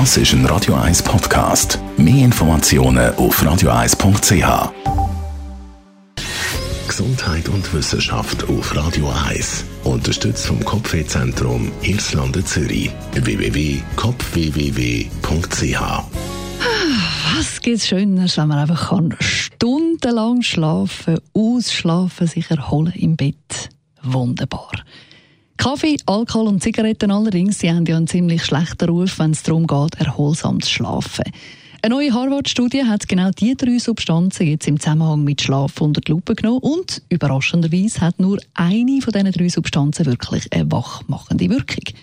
Das ist ein Radio 1 Podcast. Mehr Informationen auf radio1.ch. Gesundheit und Wissenschaft auf Radio 1. Unterstützt vom Kopfwehzentrum Irlande Zürich. www.kopfwww.ch Was gibt's Schöneres, wenn man einfach kann stundenlang schlafen, ausschlafen, sich erholen im Bett? Wunderbar. Kaffee, Alkohol und Zigaretten allerdings, sie haben ja einen ziemlich schlechten Ruf, wenn es darum geht, erholsam zu schlafen. Eine neue Harvard-Studie hat genau diese drei Substanzen jetzt im Zusammenhang mit Schlaf unter die Lupe genommen und überraschenderweise hat nur eine von diesen drei Substanzen wirklich eine wachmachende Wirkung.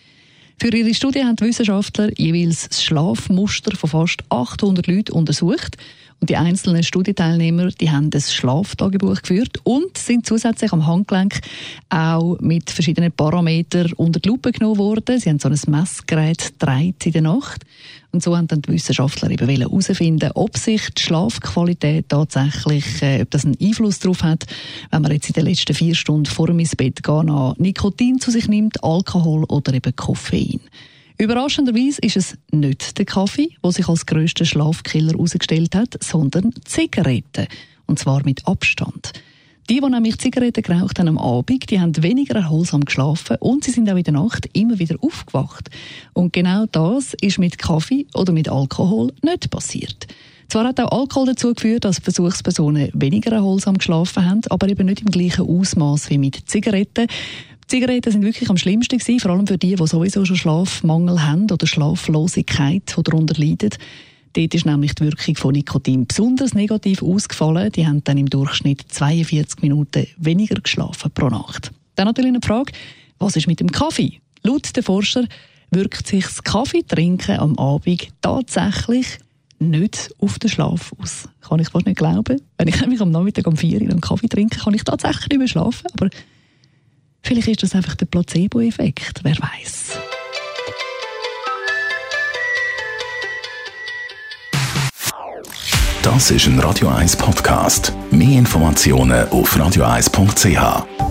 Für ihre Studie haben die Wissenschaftler jeweils das Schlafmuster von fast 800 Leuten untersucht die einzelnen Studienteilnehmer, die haben das Schlaftagebuch geführt und sind zusätzlich am Handgelenk auch mit verschiedenen Parametern unter die Lupe genommen worden. Sie haben so ein Messgerät dreit in der Nacht. Und so haben dann die Wissenschaftler eben herausfinden, ob sich die Schlafqualität tatsächlich, äh, ob das einen Einfluss darauf hat, wenn man jetzt in den letzten vier Stunden vor dem ins Bett gehen Nikotin zu sich nimmt, Alkohol oder eben Koffein. Überraschenderweise ist es nicht der Kaffee, der sich als grösster Schlafkiller herausgestellt hat, sondern Zigaretten. Und zwar mit Abstand. Die, die nämlich Zigaretten geraucht haben am Abend, die haben weniger erholsam geschlafen und sie sind auch in der Nacht immer wieder aufgewacht. Und genau das ist mit Kaffee oder mit Alkohol nicht passiert. Zwar hat auch Alkohol dazu geführt, dass Versuchspersonen weniger erholsam geschlafen haben, aber eben nicht im gleichen Ausmaß wie mit Zigaretten. Zigaretten sind wirklich am schlimmsten gewesen, vor allem für die, die sowieso schon Schlafmangel haben oder Schlaflosigkeit, die darunter leiden. Dort ist nämlich die Wirkung von Nikotin besonders negativ ausgefallen. Die haben dann im Durchschnitt 42 Minuten weniger geschlafen pro Nacht. Dann natürlich eine Frage, was ist mit dem Kaffee? Laut den Forscher wirkt sich das Kaffeetrinken am Abend tatsächlich nicht auf den Schlaf aus. Kann ich fast nicht glauben. Wenn ich nämlich am Nachmittag um 4 Uhr einen Kaffee trinke, kann ich tatsächlich nicht mehr schlafen. Aber Vielleicht ist das einfach der Placebo-Effekt, wer weiß. Das ist ein Radio 1 Podcast. Mehr Informationen auf radio1.ch.